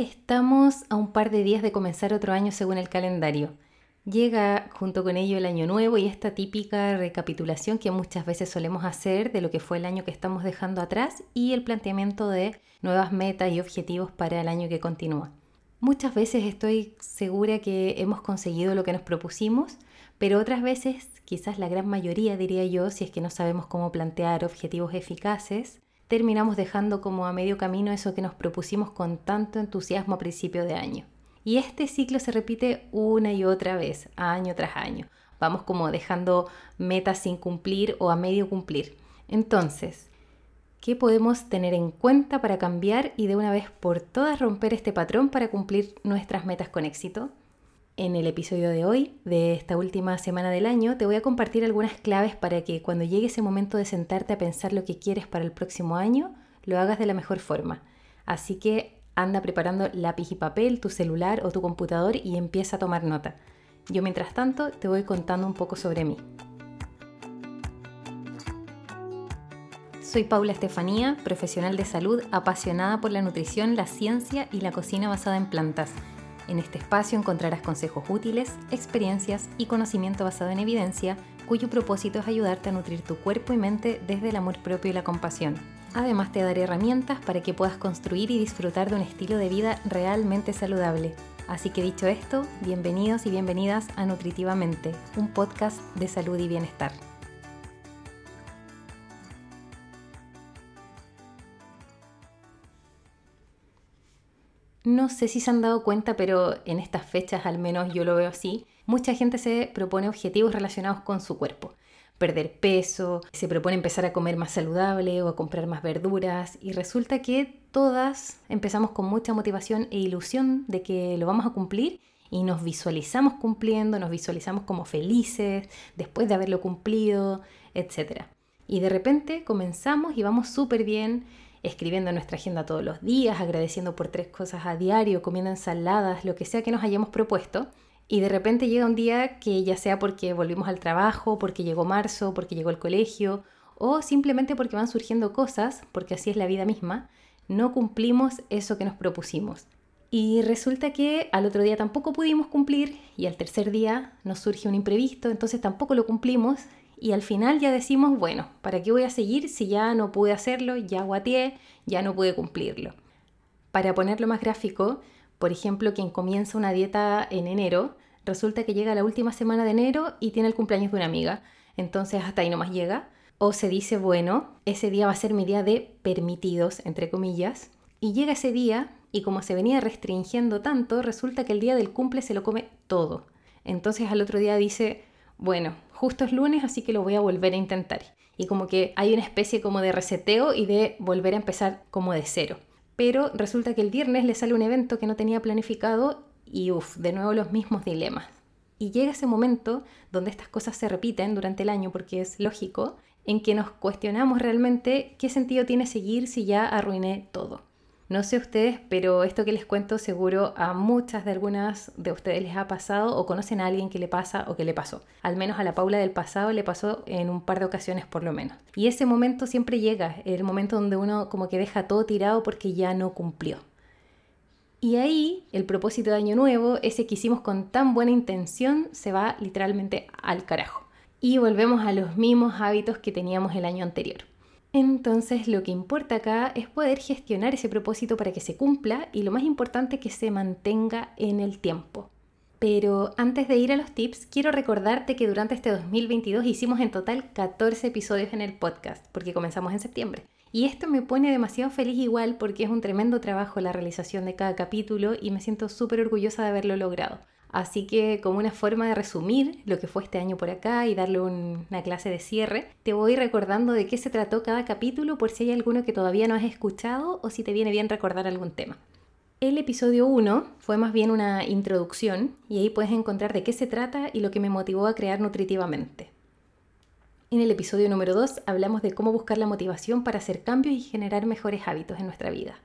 Estamos a un par de días de comenzar otro año según el calendario. Llega junto con ello el año nuevo y esta típica recapitulación que muchas veces solemos hacer de lo que fue el año que estamos dejando atrás y el planteamiento de nuevas metas y objetivos para el año que continúa. Muchas veces estoy segura que hemos conseguido lo que nos propusimos, pero otras veces, quizás la gran mayoría diría yo, si es que no sabemos cómo plantear objetivos eficaces, terminamos dejando como a medio camino eso que nos propusimos con tanto entusiasmo a principio de año. Y este ciclo se repite una y otra vez, año tras año. Vamos como dejando metas sin cumplir o a medio cumplir. Entonces, ¿qué podemos tener en cuenta para cambiar y de una vez por todas romper este patrón para cumplir nuestras metas con éxito? En el episodio de hoy, de esta última semana del año, te voy a compartir algunas claves para que cuando llegue ese momento de sentarte a pensar lo que quieres para el próximo año, lo hagas de la mejor forma. Así que anda preparando lápiz y papel, tu celular o tu computador y empieza a tomar nota. Yo mientras tanto te voy contando un poco sobre mí. Soy Paula Estefanía, profesional de salud apasionada por la nutrición, la ciencia y la cocina basada en plantas en este espacio encontrarás consejos útiles, experiencias y conocimiento basado en evidencia, cuyo propósito es ayudarte a nutrir tu cuerpo y mente desde el amor propio y la compasión. Además te daré herramientas para que puedas construir y disfrutar de un estilo de vida realmente saludable. Así que dicho esto, bienvenidos y bienvenidas a Nutritivamente, un podcast de salud y bienestar. No sé si se han dado cuenta, pero en estas fechas al menos yo lo veo así, mucha gente se propone objetivos relacionados con su cuerpo. Perder peso, se propone empezar a comer más saludable o a comprar más verduras y resulta que todas empezamos con mucha motivación e ilusión de que lo vamos a cumplir y nos visualizamos cumpliendo, nos visualizamos como felices después de haberlo cumplido, etc. Y de repente comenzamos y vamos súper bien escribiendo nuestra agenda todos los días, agradeciendo por tres cosas a diario, comiendo ensaladas, lo que sea que nos hayamos propuesto. Y de repente llega un día que ya sea porque volvimos al trabajo, porque llegó marzo, porque llegó el colegio, o simplemente porque van surgiendo cosas, porque así es la vida misma, no cumplimos eso que nos propusimos. Y resulta que al otro día tampoco pudimos cumplir y al tercer día nos surge un imprevisto, entonces tampoco lo cumplimos y al final ya decimos, bueno, ¿para qué voy a seguir si ya no pude hacerlo, ya guateé, ya no pude cumplirlo? Para ponerlo más gráfico, por ejemplo, quien comienza una dieta en enero, resulta que llega la última semana de enero y tiene el cumpleaños de una amiga, entonces hasta ahí nomás llega. O se dice, bueno, ese día va a ser mi día de permitidos, entre comillas, y llega ese día y como se venía restringiendo tanto, resulta que el día del cumple se lo come todo. Entonces al otro día dice, bueno, justo es lunes, así que lo voy a volver a intentar. Y como que hay una especie como de reseteo y de volver a empezar como de cero. Pero resulta que el viernes le sale un evento que no tenía planificado y uff, de nuevo los mismos dilemas. Y llega ese momento donde estas cosas se repiten durante el año, porque es lógico, en que nos cuestionamos realmente qué sentido tiene seguir si ya arruiné todo. No sé ustedes, pero esto que les cuento seguro a muchas de algunas de ustedes les ha pasado o conocen a alguien que le pasa o que le pasó. Al menos a la Paula del pasado le pasó en un par de ocasiones por lo menos. Y ese momento siempre llega, el momento donde uno como que deja todo tirado porque ya no cumplió. Y ahí el propósito de Año Nuevo, ese que hicimos con tan buena intención, se va literalmente al carajo. Y volvemos a los mismos hábitos que teníamos el año anterior. Entonces lo que importa acá es poder gestionar ese propósito para que se cumpla y lo más importante que se mantenga en el tiempo. Pero antes de ir a los tips, quiero recordarte que durante este 2022 hicimos en total 14 episodios en el podcast, porque comenzamos en septiembre. Y esto me pone demasiado feliz igual porque es un tremendo trabajo la realización de cada capítulo y me siento súper orgullosa de haberlo logrado. Así que como una forma de resumir lo que fue este año por acá y darle una clase de cierre, te voy recordando de qué se trató cada capítulo por si hay alguno que todavía no has escuchado o si te viene bien recordar algún tema. El episodio 1 fue más bien una introducción y ahí puedes encontrar de qué se trata y lo que me motivó a crear nutritivamente. En el episodio número 2 hablamos de cómo buscar la motivación para hacer cambios y generar mejores hábitos en nuestra vida.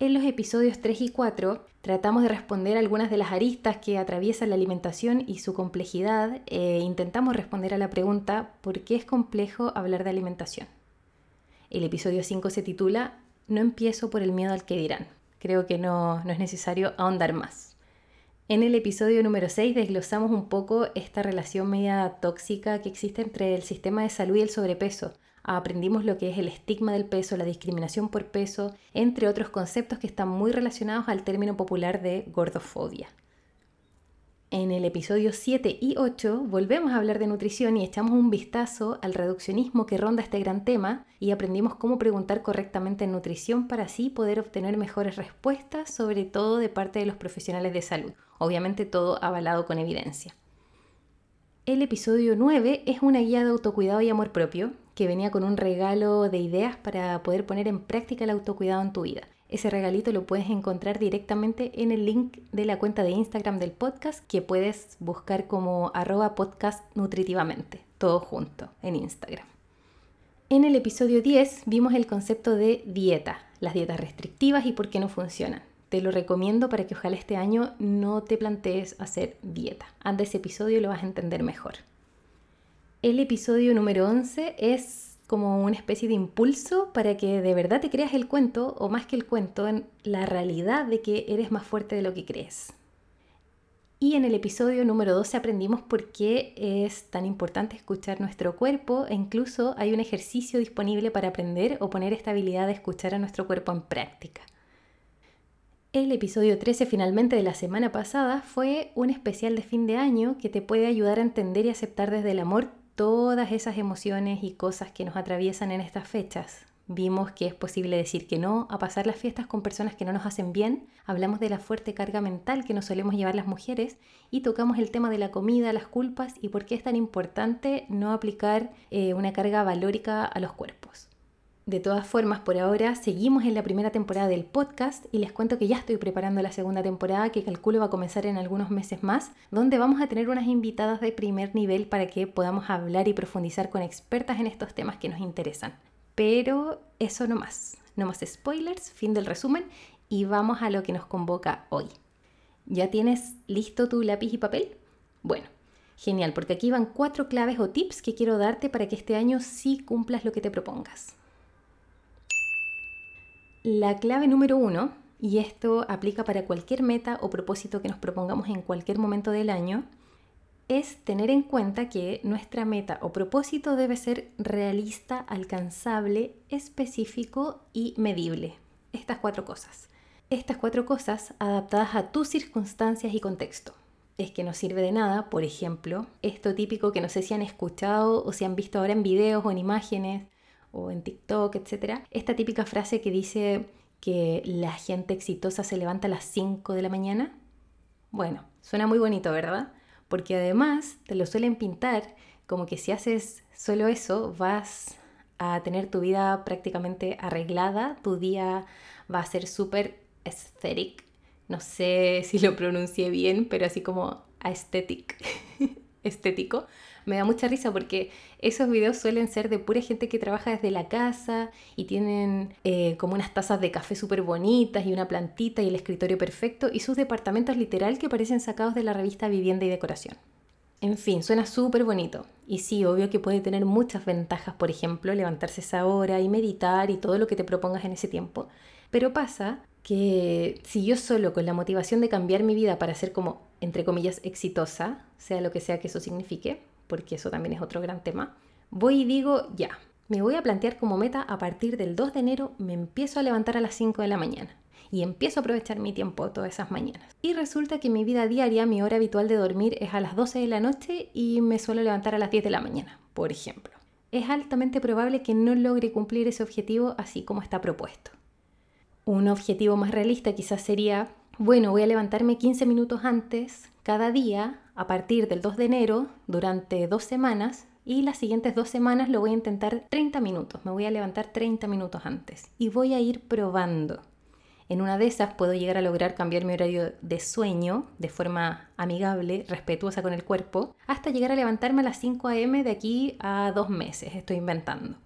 En los episodios 3 y 4 tratamos de responder algunas de las aristas que atraviesan la alimentación y su complejidad e intentamos responder a la pregunta ¿por qué es complejo hablar de alimentación? El episodio 5 se titula No empiezo por el miedo al que dirán. creo que no, no es necesario ahondar más. En el episodio número 6 desglosamos un poco esta relación media tóxica que existe entre el sistema de salud y el sobrepeso. Aprendimos lo que es el estigma del peso, la discriminación por peso, entre otros conceptos que están muy relacionados al término popular de gordofobia. En el episodio 7 y 8 volvemos a hablar de nutrición y echamos un vistazo al reduccionismo que ronda este gran tema y aprendimos cómo preguntar correctamente en nutrición para así poder obtener mejores respuestas, sobre todo de parte de los profesionales de salud. Obviamente todo avalado con evidencia. El episodio 9 es una guía de autocuidado y amor propio que venía con un regalo de ideas para poder poner en práctica el autocuidado en tu vida. Ese regalito lo puedes encontrar directamente en el link de la cuenta de Instagram del podcast que puedes buscar como arroba podcast nutritivamente, todo junto en Instagram. En el episodio 10 vimos el concepto de dieta, las dietas restrictivas y por qué no funcionan. Te lo recomiendo para que ojalá este año no te plantees hacer dieta. Anda ese episodio lo vas a entender mejor. El episodio número 11 es como una especie de impulso para que de verdad te creas el cuento, o más que el cuento, en la realidad de que eres más fuerte de lo que crees. Y en el episodio número 12 aprendimos por qué es tan importante escuchar nuestro cuerpo e incluso hay un ejercicio disponible para aprender o poner esta habilidad de escuchar a nuestro cuerpo en práctica. El episodio 13 finalmente de la semana pasada fue un especial de fin de año que te puede ayudar a entender y aceptar desde el amor todas esas emociones y cosas que nos atraviesan en estas fechas. Vimos que es posible decir que no a pasar las fiestas con personas que no nos hacen bien, hablamos de la fuerte carga mental que nos solemos llevar las mujeres y tocamos el tema de la comida, las culpas y por qué es tan importante no aplicar eh, una carga valórica a los cuerpos. De todas formas, por ahora seguimos en la primera temporada del podcast y les cuento que ya estoy preparando la segunda temporada que calculo va a comenzar en algunos meses más, donde vamos a tener unas invitadas de primer nivel para que podamos hablar y profundizar con expertas en estos temas que nos interesan. Pero eso no más, no más spoilers, fin del resumen y vamos a lo que nos convoca hoy. ¿Ya tienes listo tu lápiz y papel? Bueno, genial, porque aquí van cuatro claves o tips que quiero darte para que este año sí cumplas lo que te propongas. La clave número uno, y esto aplica para cualquier meta o propósito que nos propongamos en cualquier momento del año, es tener en cuenta que nuestra meta o propósito debe ser realista, alcanzable, específico y medible. Estas cuatro cosas. Estas cuatro cosas adaptadas a tus circunstancias y contexto. Es que no sirve de nada, por ejemplo, esto típico que no sé si han escuchado o si han visto ahora en videos o en imágenes, o en TikTok, etc. Esta típica frase que dice que la gente exitosa se levanta a las 5 de la mañana. Bueno, suena muy bonito, ¿verdad? Porque además te lo suelen pintar como que si haces solo eso vas a tener tu vida prácticamente arreglada, tu día va a ser súper aesthetic. No sé si lo pronuncié bien, pero así como aesthetic, estético me da mucha risa porque esos videos suelen ser de pura gente que trabaja desde la casa y tienen eh, como unas tazas de café súper bonitas y una plantita y el escritorio perfecto y sus departamentos literal que parecen sacados de la revista Vivienda y Decoración. En fin, suena súper bonito. Y sí, obvio que puede tener muchas ventajas, por ejemplo, levantarse esa hora y meditar y todo lo que te propongas en ese tiempo. Pero pasa que si yo solo con la motivación de cambiar mi vida para ser como, entre comillas, exitosa, sea lo que sea que eso signifique, porque eso también es otro gran tema, voy y digo, ya, me voy a plantear como meta a partir del 2 de enero me empiezo a levantar a las 5 de la mañana y empiezo a aprovechar mi tiempo todas esas mañanas. Y resulta que mi vida diaria, mi hora habitual de dormir es a las 12 de la noche y me suelo levantar a las 10 de la mañana, por ejemplo. Es altamente probable que no logre cumplir ese objetivo así como está propuesto. Un objetivo más realista quizás sería, bueno, voy a levantarme 15 minutos antes cada día a partir del 2 de enero durante dos semanas y las siguientes dos semanas lo voy a intentar 30 minutos, me voy a levantar 30 minutos antes y voy a ir probando. En una de esas puedo llegar a lograr cambiar mi horario de sueño de forma amigable, respetuosa con el cuerpo, hasta llegar a levantarme a las 5 a.m. de aquí a dos meses, estoy inventando.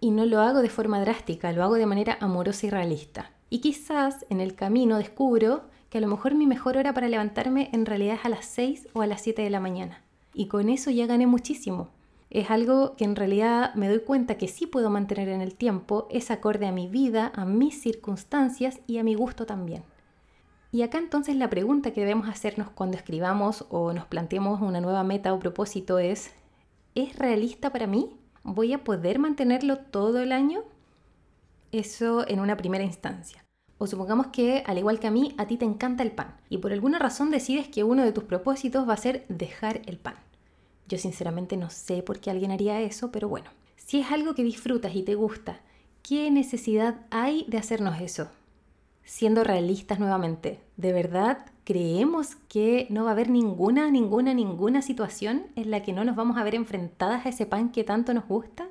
Y no lo hago de forma drástica, lo hago de manera amorosa y realista. Y quizás en el camino descubro que a lo mejor mi mejor hora para levantarme en realidad es a las 6 o a las 7 de la mañana. Y con eso ya gané muchísimo. es algo que en realidad me doy cuenta que sí puedo mantener en el tiempo, es acorde a mi vida, a mis circunstancias y a mi gusto también. Y acá entonces la pregunta que debemos hacernos cuando escribamos o nos planteemos una nueva meta o propósito es, ¿es realista para mí? ¿Voy a poder mantenerlo todo el año? Eso en una primera instancia. O supongamos que, al igual que a mí, a ti te encanta el pan y por alguna razón decides que uno de tus propósitos va a ser dejar el pan. Yo sinceramente no sé por qué alguien haría eso, pero bueno, si es algo que disfrutas y te gusta, ¿qué necesidad hay de hacernos eso? Siendo realistas nuevamente, ¿de verdad creemos que no va a haber ninguna, ninguna, ninguna situación en la que no nos vamos a ver enfrentadas a ese pan que tanto nos gusta?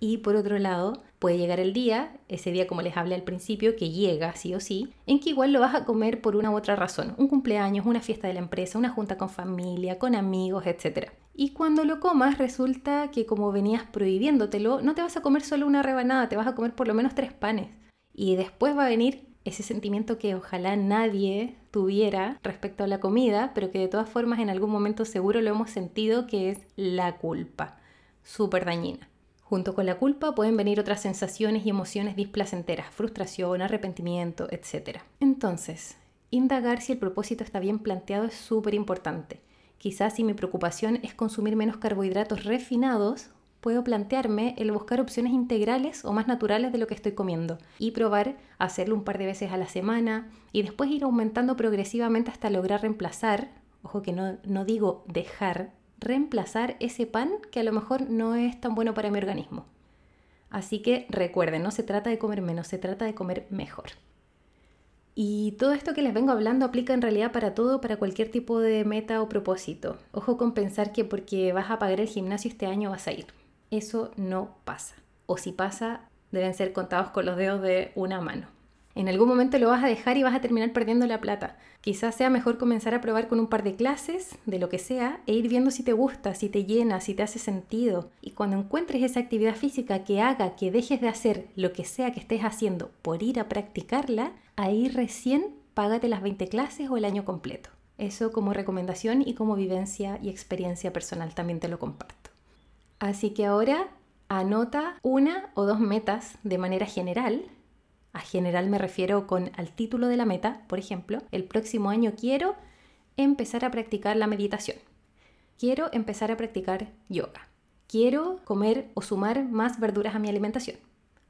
Y por otro lado, puede llegar el día, ese día como les hablé al principio, que llega sí o sí, en que igual lo vas a comer por una u otra razón, un cumpleaños, una fiesta de la empresa, una junta con familia, con amigos, etc. Y cuando lo comas resulta que como venías prohibiéndotelo, no te vas a comer solo una rebanada, te vas a comer por lo menos tres panes. Y después va a venir ese sentimiento que ojalá nadie tuviera respecto a la comida, pero que de todas formas en algún momento seguro lo hemos sentido, que es la culpa, súper dañina. Junto con la culpa pueden venir otras sensaciones y emociones displacenteras, frustración, arrepentimiento, etc. Entonces, indagar si el propósito está bien planteado es súper importante. Quizás si mi preocupación es consumir menos carbohidratos refinados, puedo plantearme el buscar opciones integrales o más naturales de lo que estoy comiendo y probar hacerlo un par de veces a la semana y después ir aumentando progresivamente hasta lograr reemplazar, ojo que no, no digo dejar reemplazar ese pan que a lo mejor no es tan bueno para mi organismo. Así que recuerden, no se trata de comer menos, se trata de comer mejor. Y todo esto que les vengo hablando aplica en realidad para todo, para cualquier tipo de meta o propósito. Ojo con pensar que porque vas a pagar el gimnasio este año vas a ir. Eso no pasa. O si pasa, deben ser contados con los dedos de una mano. En algún momento lo vas a dejar y vas a terminar perdiendo la plata. Quizás sea mejor comenzar a probar con un par de clases, de lo que sea, e ir viendo si te gusta, si te llena, si te hace sentido. Y cuando encuentres esa actividad física que haga que dejes de hacer lo que sea que estés haciendo por ir a practicarla, ahí recién págate las 20 clases o el año completo. Eso como recomendación y como vivencia y experiencia personal también te lo comparto. Así que ahora anota una o dos metas de manera general a general me refiero con al título de la meta, por ejemplo, el próximo año quiero empezar a practicar la meditación. Quiero empezar a practicar yoga. Quiero comer o sumar más verduras a mi alimentación.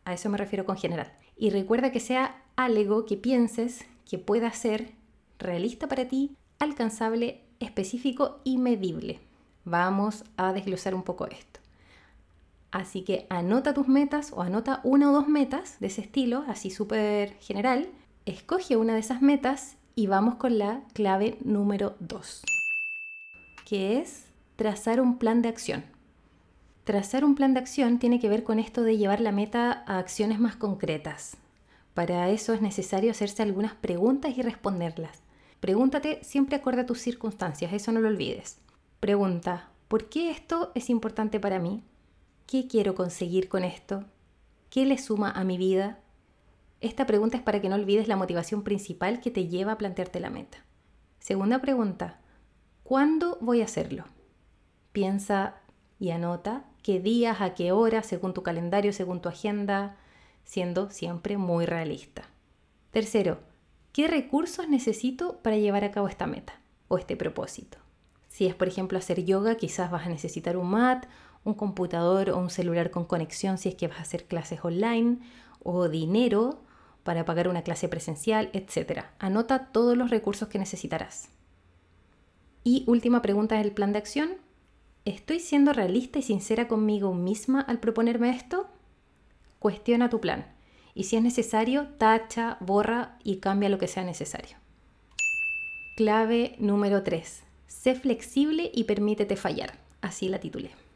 A eso me refiero con general. Y recuerda que sea algo que pienses que pueda ser realista para ti, alcanzable, específico y medible. Vamos a desglosar un poco esto. Así que anota tus metas o anota una o dos metas de ese estilo, así súper general. Escoge una de esas metas y vamos con la clave número 2, que es trazar un plan de acción. Trazar un plan de acción tiene que ver con esto de llevar la meta a acciones más concretas. Para eso es necesario hacerse algunas preguntas y responderlas. Pregúntate siempre acorde a tus circunstancias, eso no lo olvides. Pregunta, ¿por qué esto es importante para mí? ¿Qué quiero conseguir con esto? ¿Qué le suma a mi vida? Esta pregunta es para que no olvides la motivación principal que te lleva a plantearte la meta. Segunda pregunta, ¿cuándo voy a hacerlo? Piensa y anota qué días, a qué hora, según tu calendario, según tu agenda, siendo siempre muy realista. Tercero, ¿qué recursos necesito para llevar a cabo esta meta o este propósito? Si es, por ejemplo, hacer yoga, quizás vas a necesitar un mat un computador o un celular con conexión si es que vas a hacer clases online o dinero para pagar una clase presencial, etc. Anota todos los recursos que necesitarás. Y última pregunta del plan de acción. ¿Estoy siendo realista y sincera conmigo misma al proponerme esto? Cuestiona tu plan y si es necesario, tacha, borra y cambia lo que sea necesario. Clave número 3. Sé flexible y permítete fallar. Así la titulé.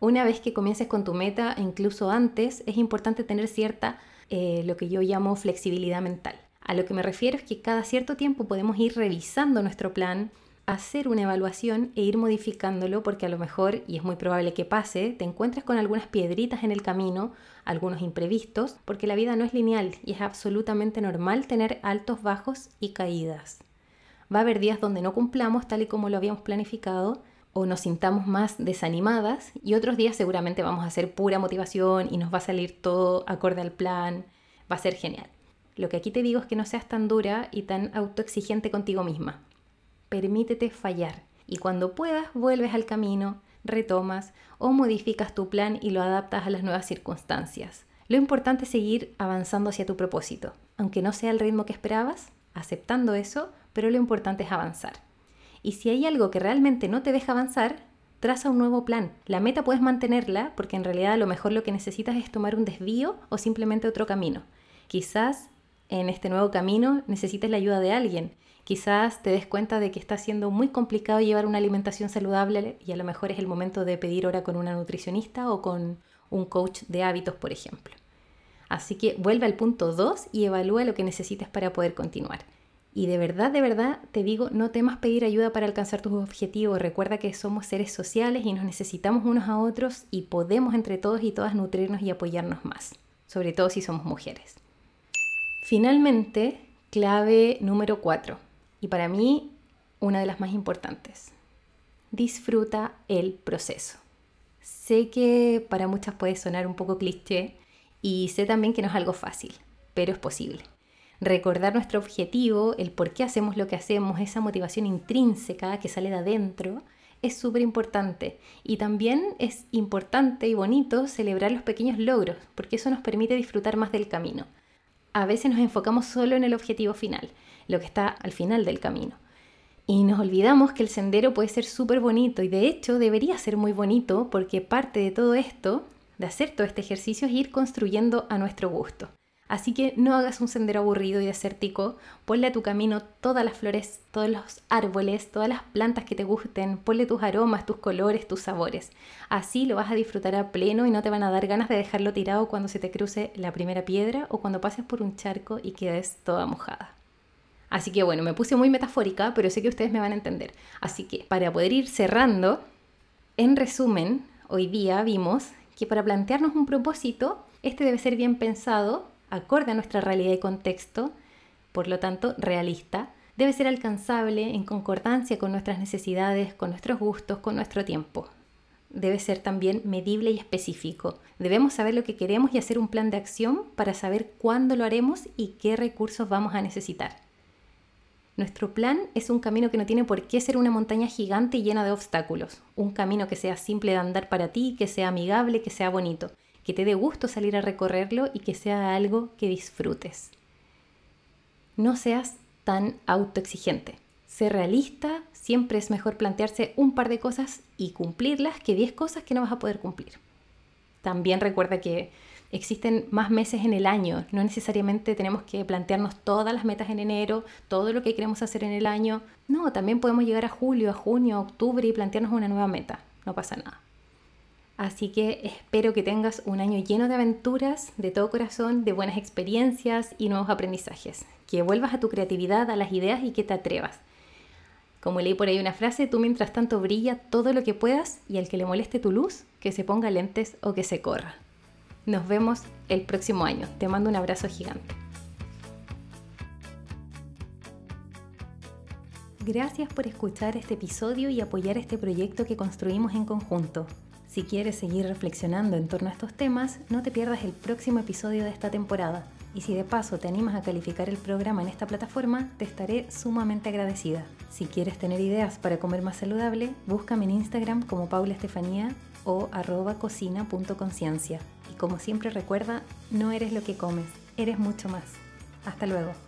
Una vez que comiences con tu meta, incluso antes, es importante tener cierta, eh, lo que yo llamo flexibilidad mental. A lo que me refiero es que cada cierto tiempo podemos ir revisando nuestro plan, hacer una evaluación e ir modificándolo porque a lo mejor, y es muy probable que pase, te encuentres con algunas piedritas en el camino, algunos imprevistos, porque la vida no es lineal y es absolutamente normal tener altos, bajos y caídas. Va a haber días donde no cumplamos tal y como lo habíamos planificado, o nos sintamos más desanimadas y otros días seguramente vamos a hacer pura motivación y nos va a salir todo acorde al plan, va a ser genial. Lo que aquí te digo es que no seas tan dura y tan autoexigente contigo misma. Permítete fallar y cuando puedas vuelves al camino, retomas o modificas tu plan y lo adaptas a las nuevas circunstancias. Lo importante es seguir avanzando hacia tu propósito, aunque no sea el ritmo que esperabas, aceptando eso, pero lo importante es avanzar. Y si hay algo que realmente no te deja avanzar, traza un nuevo plan. La meta puedes mantenerla porque en realidad a lo mejor lo que necesitas es tomar un desvío o simplemente otro camino. Quizás en este nuevo camino necesites la ayuda de alguien. Quizás te des cuenta de que está siendo muy complicado llevar una alimentación saludable y a lo mejor es el momento de pedir hora con una nutricionista o con un coach de hábitos, por ejemplo. Así que vuelve al punto 2 y evalúa lo que necesites para poder continuar. Y de verdad, de verdad, te digo, no temas pedir ayuda para alcanzar tus objetivos. Recuerda que somos seres sociales y nos necesitamos unos a otros y podemos entre todos y todas nutrirnos y apoyarnos más, sobre todo si somos mujeres. Finalmente, clave número 4, y para mí una de las más importantes. Disfruta el proceso. Sé que para muchas puede sonar un poco cliché y sé también que no es algo fácil, pero es posible recordar nuestro objetivo, el por qué hacemos lo que hacemos, esa motivación intrínseca que sale de adentro, es súper importante. Y también es importante y bonito celebrar los pequeños logros, porque eso nos permite disfrutar más del camino. A veces nos enfocamos solo en el objetivo final, lo que está al final del camino. Y nos olvidamos que el sendero puede ser súper bonito y de hecho debería ser muy bonito porque parte de todo esto, de hacer todo este ejercicio, es ir construyendo a nuestro gusto. Así que no hagas un sendero aburrido y desértico, ponle a tu camino todas las flores, todos los árboles, todas las plantas que te gusten, ponle tus aromas, tus colores, tus sabores. Así lo vas a disfrutar a pleno y no te van a dar ganas de dejarlo tirado cuando se te cruce la primera piedra o cuando pases por un charco y quedes toda mojada. Así que bueno, me puse muy metafórica, pero sé que ustedes me van a entender. Así que para poder ir cerrando, en resumen, hoy día vimos que para plantearnos un propósito, este debe ser bien pensado acorde a nuestra realidad y contexto, por lo tanto realista, debe ser alcanzable en concordancia con nuestras necesidades, con nuestros gustos, con nuestro tiempo. Debe ser también medible y específico. Debemos saber lo que queremos y hacer un plan de acción para saber cuándo lo haremos y qué recursos vamos a necesitar. Nuestro plan es un camino que no tiene por qué ser una montaña gigante y llena de obstáculos, un camino que sea simple de andar para ti, que sea amigable, que sea bonito que te dé gusto salir a recorrerlo y que sea algo que disfrutes. No seas tan autoexigente. Ser realista, siempre es mejor plantearse un par de cosas y cumplirlas que 10 cosas que no vas a poder cumplir. También recuerda que existen más meses en el año, no necesariamente tenemos que plantearnos todas las metas en enero, todo lo que queremos hacer en el año. No, también podemos llegar a julio, a junio, a octubre y plantearnos una nueva meta, no pasa nada. Así que espero que tengas un año lleno de aventuras, de todo corazón, de buenas experiencias y nuevos aprendizajes. Que vuelvas a tu creatividad, a las ideas y que te atrevas. Como leí por ahí una frase, tú mientras tanto brilla todo lo que puedas y al que le moleste tu luz, que se ponga lentes o que se corra. Nos vemos el próximo año. Te mando un abrazo gigante. Gracias por escuchar este episodio y apoyar este proyecto que construimos en conjunto. Si quieres seguir reflexionando en torno a estos temas, no te pierdas el próximo episodio de esta temporada. Y si de paso te animas a calificar el programa en esta plataforma, te estaré sumamente agradecida. Si quieres tener ideas para comer más saludable, búscame en Instagram como Paula Estefanía o arroba cocina.conciencia. Y como siempre recuerda, no eres lo que comes, eres mucho más. Hasta luego.